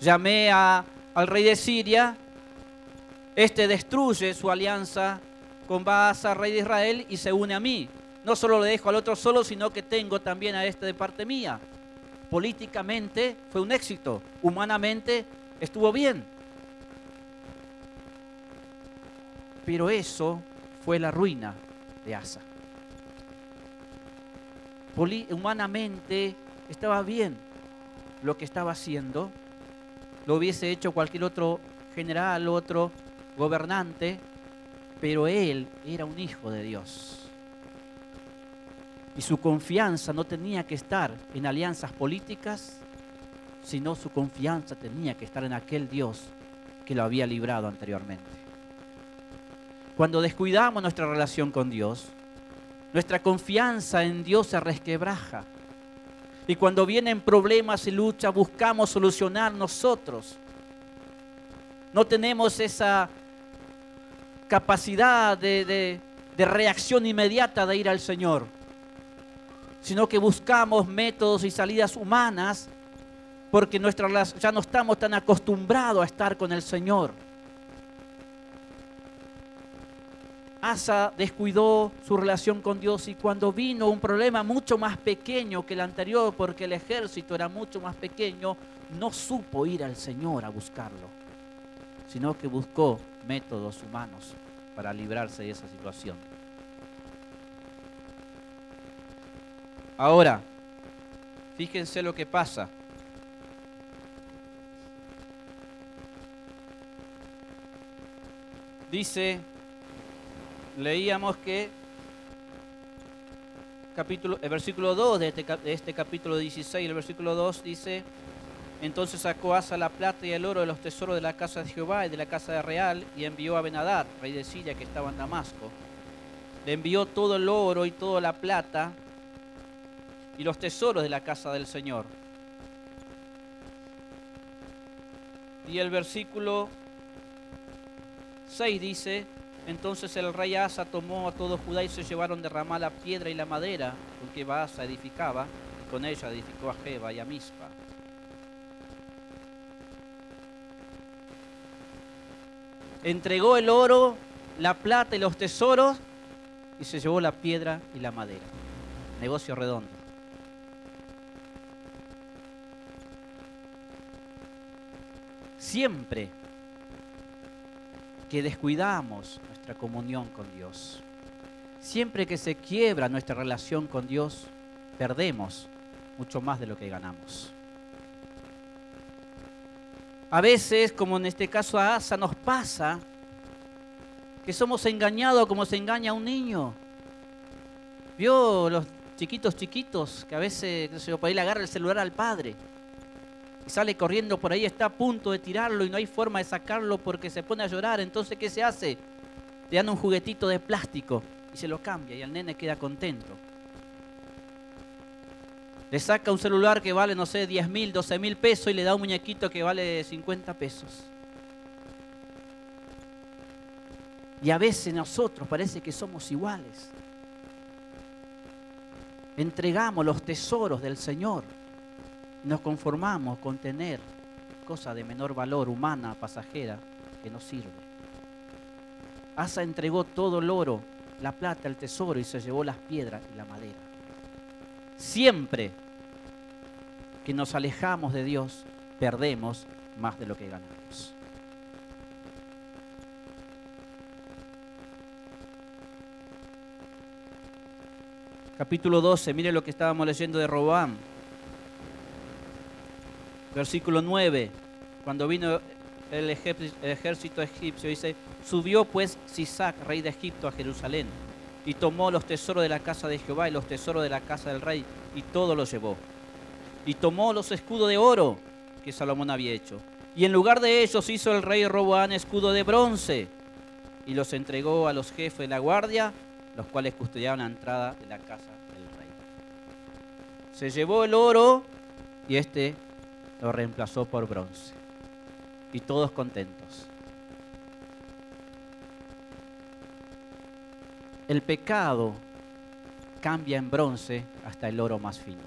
Llamé a, al rey de Siria, este destruye su alianza con Baasa, rey de Israel, y se une a mí. No solo le dejo al otro solo, sino que tengo también a este de parte mía. Políticamente fue un éxito, humanamente estuvo bien. Pero eso fue la ruina de Asa. humanamente estaba bien lo que estaba haciendo. Lo hubiese hecho cualquier otro general, otro gobernante, pero él era un hijo de Dios. Y su confianza no tenía que estar en alianzas políticas, sino su confianza tenía que estar en aquel Dios que lo había librado anteriormente. Cuando descuidamos nuestra relación con Dios, nuestra confianza en Dios se resquebraja. Y cuando vienen problemas y luchas, buscamos solucionar nosotros. No tenemos esa capacidad de, de reacción inmediata de ir al Señor, sino que buscamos métodos y salidas humanas porque nuestra, ya no estamos tan acostumbrados a estar con el Señor. Asa descuidó su relación con Dios y cuando vino un problema mucho más pequeño que el anterior, porque el ejército era mucho más pequeño, no supo ir al Señor a buscarlo, sino que buscó métodos humanos para librarse de esa situación. Ahora, fíjense lo que pasa. Dice leíamos que capítulo, el versículo 2 este de este, capítulo 16, el versículo 2 dice, entonces sacó Asa la plata y el oro de los tesoros de la casa de Jehová y de la casa de Real y envió a Benadad, rey de Siria, que estaba en Damasco. Le envió todo el oro y toda la plata y los tesoros de la casa del Señor. Y el versículo 6 dice, entonces el rey Asa tomó a todo Judá y se llevaron de Ramá la piedra y la madera con que Asa edificaba, y con ella edificó a Jeba y a Mispa. Entregó el oro, la plata y los tesoros y se llevó la piedra y la madera. Negocio redondo. Siempre que descuidamos comunión con Dios. Siempre que se quiebra nuestra relación con Dios, perdemos mucho más de lo que ganamos. A veces, como en este caso a Asa, nos pasa que somos engañados como se engaña a un niño. ¿Vio los chiquitos chiquitos que a veces, no sé, por ahí le agarra el celular al padre? sale corriendo por ahí, está a punto de tirarlo y no hay forma de sacarlo porque se pone a llorar. Entonces, ¿qué se hace? Le dan un juguetito de plástico y se lo cambia y el nene queda contento. Le saca un celular que vale, no sé, 10 mil, 12 mil pesos y le da un muñequito que vale 50 pesos. Y a veces nosotros parece que somos iguales. Entregamos los tesoros del Señor nos conformamos con tener cosas de menor valor humana, pasajera, que no sirve. Asa entregó todo el oro, la plata, el tesoro y se llevó las piedras y la madera. Siempre que nos alejamos de Dios, perdemos más de lo que ganamos. Capítulo 12, mire lo que estábamos leyendo de Robán versículo 9, cuando vino el ejército egipcio, dice, subió pues Sisac, rey de Egipto, a Jerusalén, y tomó los tesoros de la casa de Jehová y los tesoros de la casa del rey, y todo lo llevó. Y tomó los escudos de oro que Salomón había hecho. Y en lugar de ellos hizo el rey Roboán escudo de bronce, y los entregó a los jefes de la guardia, los cuales custodiaban la entrada de la casa del rey. Se llevó el oro y este lo reemplazó por bronce. Y todos contentos. El pecado cambia en bronce hasta el oro más fino.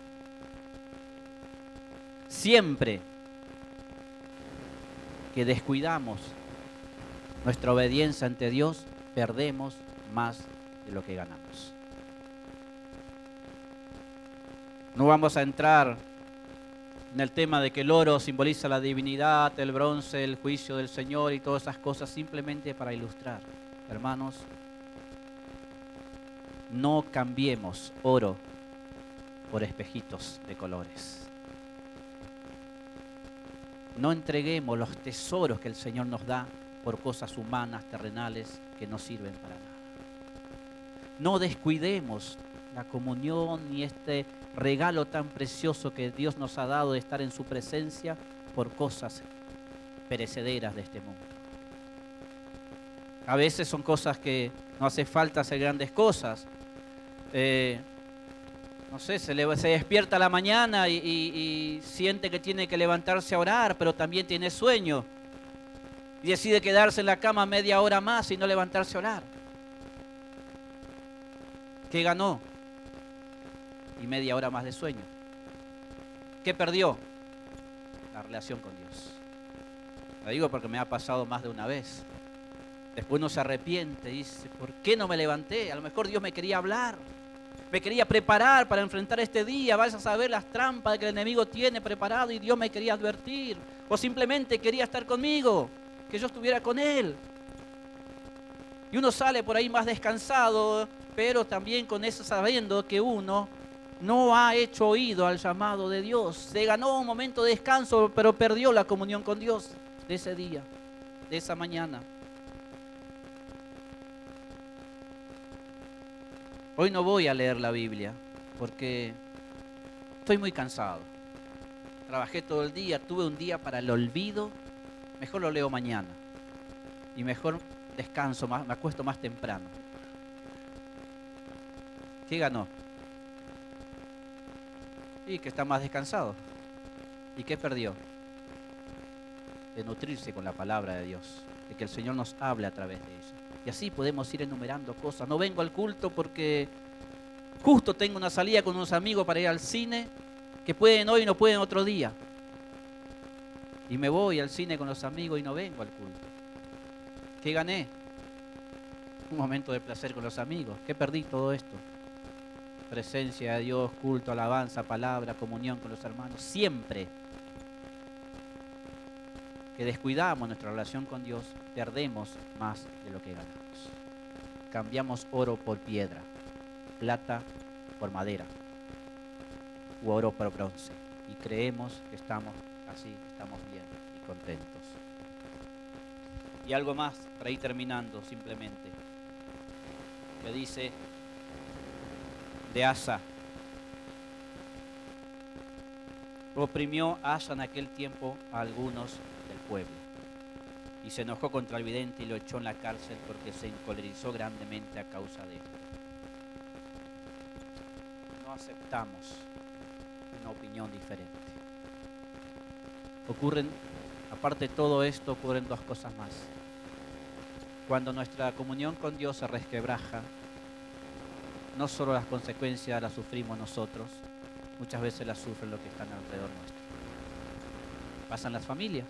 Siempre que descuidamos nuestra obediencia ante Dios, perdemos más de lo que ganamos. No vamos a entrar en el tema de que el oro simboliza la divinidad, el bronce, el juicio del Señor y todas esas cosas, simplemente para ilustrar. Hermanos, no cambiemos oro por espejitos de colores. No entreguemos los tesoros que el Señor nos da por cosas humanas, terrenales, que no sirven para nada. No descuidemos la comunión ni este regalo tan precioso que Dios nos ha dado de estar en su presencia por cosas perecederas de este mundo. A veces son cosas que no hace falta hacer grandes cosas. Eh, no sé, se, se, despierta la mañana y, y siente que tiene que levantarse a orar, pero también tiene sueño. Y decide quedarse en la cama media hora más y no levantarse a orar. ¿Qué ganó? Y media hora más de sueño. ¿Qué perdió? La relación con Dios. Lo digo porque me ha pasado más de una vez. Después uno se arrepiente y dice, ¿por qué no me levanté? A lo mejor Dios me quería hablar, me quería preparar para enfrentar este día. Vas a saber las trampas que el enemigo tiene preparado y Dios me quería advertir. O simplemente quería estar conmigo, que yo estuviera con Él. Y uno sale por ahí más descansado, pero también con eso sabiendo que uno no ha hecho oído al llamado de Dios. Se ganó un momento de descanso, pero perdió la comunión con Dios de ese día, de esa mañana. Hoy no voy a leer la Biblia porque estoy muy cansado. Trabajé todo el día, tuve un día para el olvido. Mejor lo leo mañana. Y mejor descanso me acuesto más temprano. ¿Qué ganó? Y que está más descansado. ¿Y qué perdió? De nutrirse con la palabra de Dios, de que el Señor nos hable a través de ella. Y así podemos ir enumerando cosas. No vengo al culto porque justo tengo una salida con unos amigos para ir al cine, que pueden hoy y no pueden otro día. Y me voy al cine con los amigos y no vengo al culto. ¿Qué gané? Un momento de placer con los amigos. ¿Qué perdí todo esto? Presencia de Dios, culto, alabanza, palabra, comunión con los hermanos, siempre que descuidamos nuestra relación con Dios, perdemos más de lo que ganamos. Cambiamos oro por piedra, plata por madera, u oro por bronce. Y creemos que estamos así, estamos bien y contentos. Y algo más, para ir terminando simplemente, que dice de Asa. Oprimió Asa en aquel tiempo a algunos del pueblo y se enojó contra el vidente y lo echó en la cárcel porque se encolerizó grandemente a causa de esto. No aceptamos una opinión diferente. Ocurren, aparte de todo esto, ocurren dos cosas más. Cuando nuestra comunión con Dios se resquebraja, no solo las consecuencias las sufrimos nosotros, muchas veces las sufren los que están alrededor nuestro. Pasan las familias.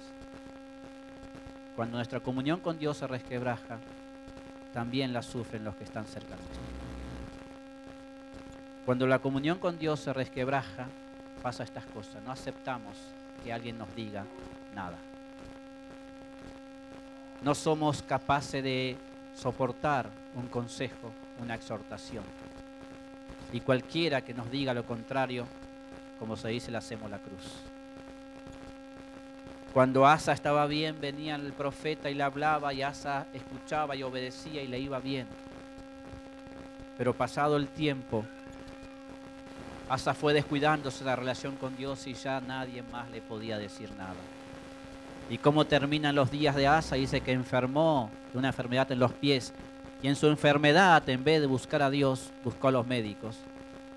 Cuando nuestra comunión con Dios se resquebraja, también la sufren los que están cerca nuestro. Cuando la comunión con Dios se resquebraja, pasa estas cosas. No aceptamos que alguien nos diga nada. No somos capaces de soportar un consejo, una exhortación. Y cualquiera que nos diga lo contrario, como se dice, le hacemos la cruz. Cuando Asa estaba bien, venía el profeta y le hablaba y Asa escuchaba y obedecía y le iba bien. Pero pasado el tiempo, Asa fue descuidándose la relación con Dios y ya nadie más le podía decir nada. ¿Y cómo terminan los días de Asa? Dice que enfermó de una enfermedad en los pies y en su enfermedad, en vez de buscar a Dios, buscó a los médicos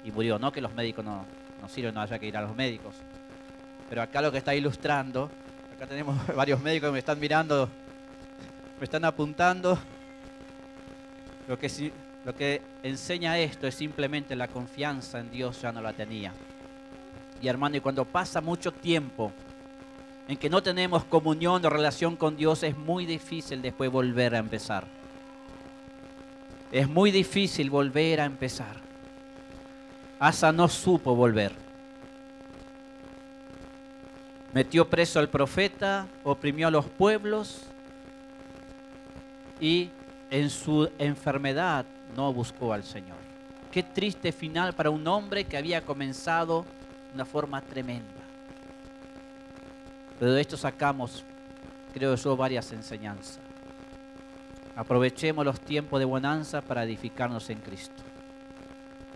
y murió. No que los médicos no, no sirven, no haya que ir a los médicos. pero acá lo que está ilustrando, acá tenemos varios médicos que me están mirando, me están apuntando. Lo que, lo que enseña esto es simplemente la confianza en Dios ya no la tenía. Y hermano, y cuando pasa mucho tiempo en que no tenemos comunión o relación con Dios, es muy difícil después volver a empezar. Es muy difícil volver a empezar. Asa no supo volver. Metió preso al profeta, oprimió a los pueblos y en su enfermedad no buscó al Señor. Qué triste final para un hombre que había comenzado de una forma tremenda. Pero de esto sacamos, creo yo, varias enseñanzas. Aprovechemos los tiempos de bonanza para edificarnos en Cristo.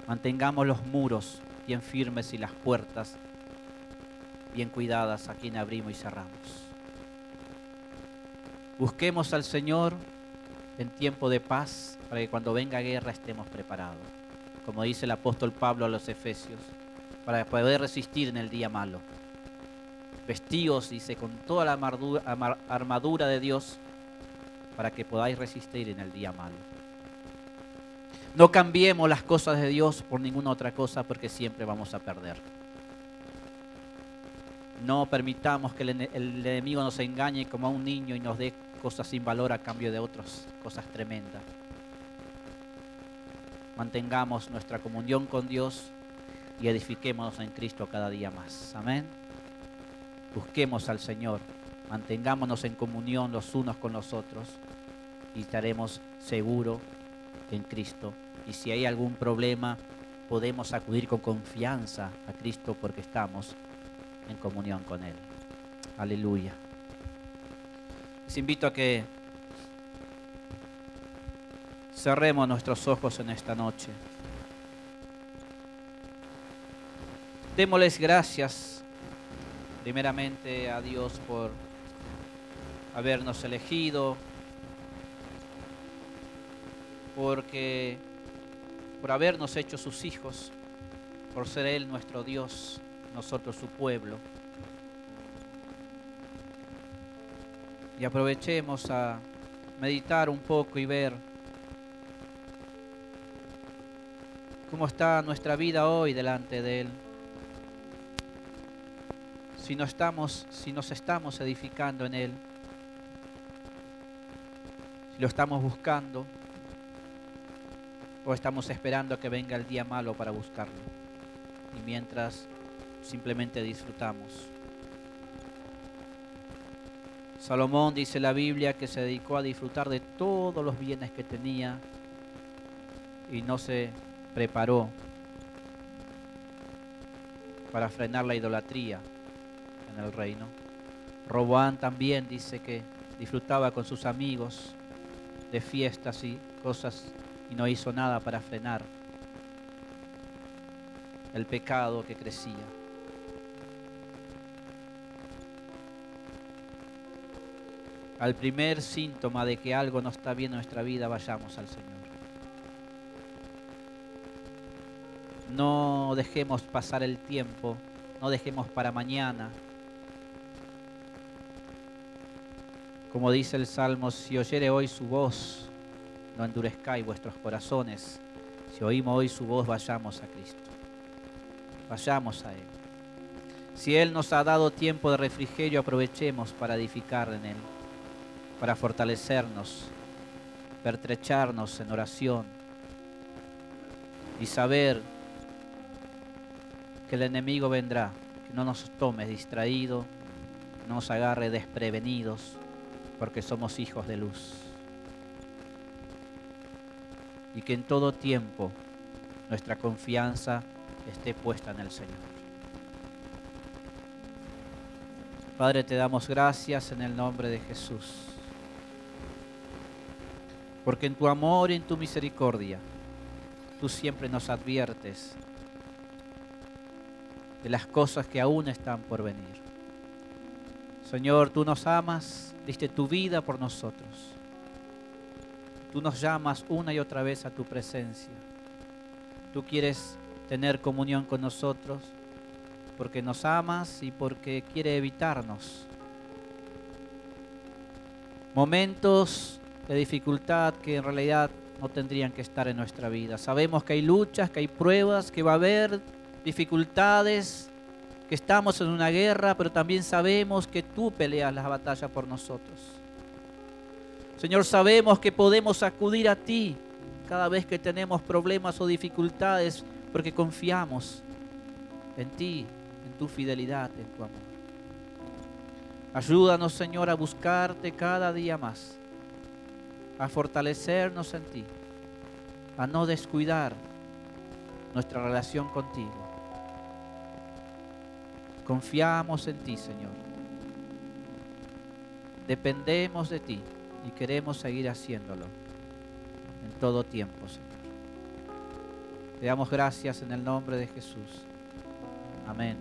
Mantengamos los muros bien firmes y las puertas bien cuidadas a quien abrimos y cerramos. Busquemos al Señor en tiempo de paz para que cuando venga guerra estemos preparados. Como dice el apóstol Pablo a los Efesios, para poder resistir en el día malo. Vestíos, dice, con toda la armadura de Dios para que podáis resistir en el día malo. No cambiemos las cosas de Dios por ninguna otra cosa porque siempre vamos a perder. No permitamos que el, enemigo nos engañe como a un niño y nos dé cosas sin valor a cambio de otras cosas tremendas. Mantengamos nuestra comunión con Dios y edifiquémonos en Cristo cada día más. Amén. Busquemos al Señor, mantengámonos en comunión los unos con los otros y estaremos seguros en Cristo. Y si hay algún problema, podemos acudir con confianza a Cristo porque estamos en comunión con Él. Aleluya. Les invito a que cerremos nuestros ojos en esta noche. Démosles gracias primeramente a Dios por habernos elegido, porque por habernos hecho sus hijos, por ser Él nuestro Dios, nosotros su pueblo. Y aprovechemos a meditar un poco y ver cómo está nuestra vida hoy delante de Él. Si, no estamos, si nos estamos edificando en Él, si lo estamos buscando, o estamos esperando que venga el día malo para buscarlo. Y mientras simplemente disfrutamos. Salomón dice la Biblia que se dedicó a disfrutar de todos los bienes que tenía y no se preparó para frenar la idolatría en el reino. Roboán también dice que disfrutaba con sus amigos de fiestas y cosas y no hizo nada para frenar el pecado que crecía. Al primer síntoma de que algo no está bien en nuestra vida, vayamos al Señor. No dejemos pasar el tiempo, no dejemos para mañana. Como dice el Salmo, si oyere hoy su voz, no endurezcáis vuestros corazones. Si oímos hoy su voz, vayamos a Cristo. Vayamos a Él. Si Él nos ha dado tiempo de refrigerio, aprovechemos para edificar en Él, para fortalecernos, pertrecharnos en oración y saber que el enemigo vendrá, que no nos tome distraídos, no nos agarre desprevenidos, porque somos hijos de luz y que en todo tiempo nuestra confianza esté puesta en el Señor. Padre, te damos gracias en el nombre de Jesús, porque en tu amor y en tu misericordia tú siempre nos adviertes de las cosas que aún están por venir. Señor, tú nos amas, diste tu vida por nosotros Tú nos llamas una y otra vez a tu presencia. Tú quieres tener comunión con nosotros. porque nos amas y porque quiere evitarnos. Momentos de dificultad que en realidad no tendrían que estar en nuestra vida. Sabemos que hay luchas, que hay pruebas, que va a haber dificultades, que estamos en una guerra, pero también sabemos que tú peleas las batallas por nosotros. Señor, sabemos que podemos acudir a ti cada vez que tenemos problemas o dificultades porque confiamos en ti, en tu fidelidad, en tu amor. Ayúdanos, Señor, a buscarte cada día más a fortalecernos en ti, a no descuidar nuestra relación contigo. Confiamos en ti, Señor. Dependemos de ti y queremos seguir haciéndolo en todo tiempo, Señor. Te damos gracias en el nombre de Jesús. Amén.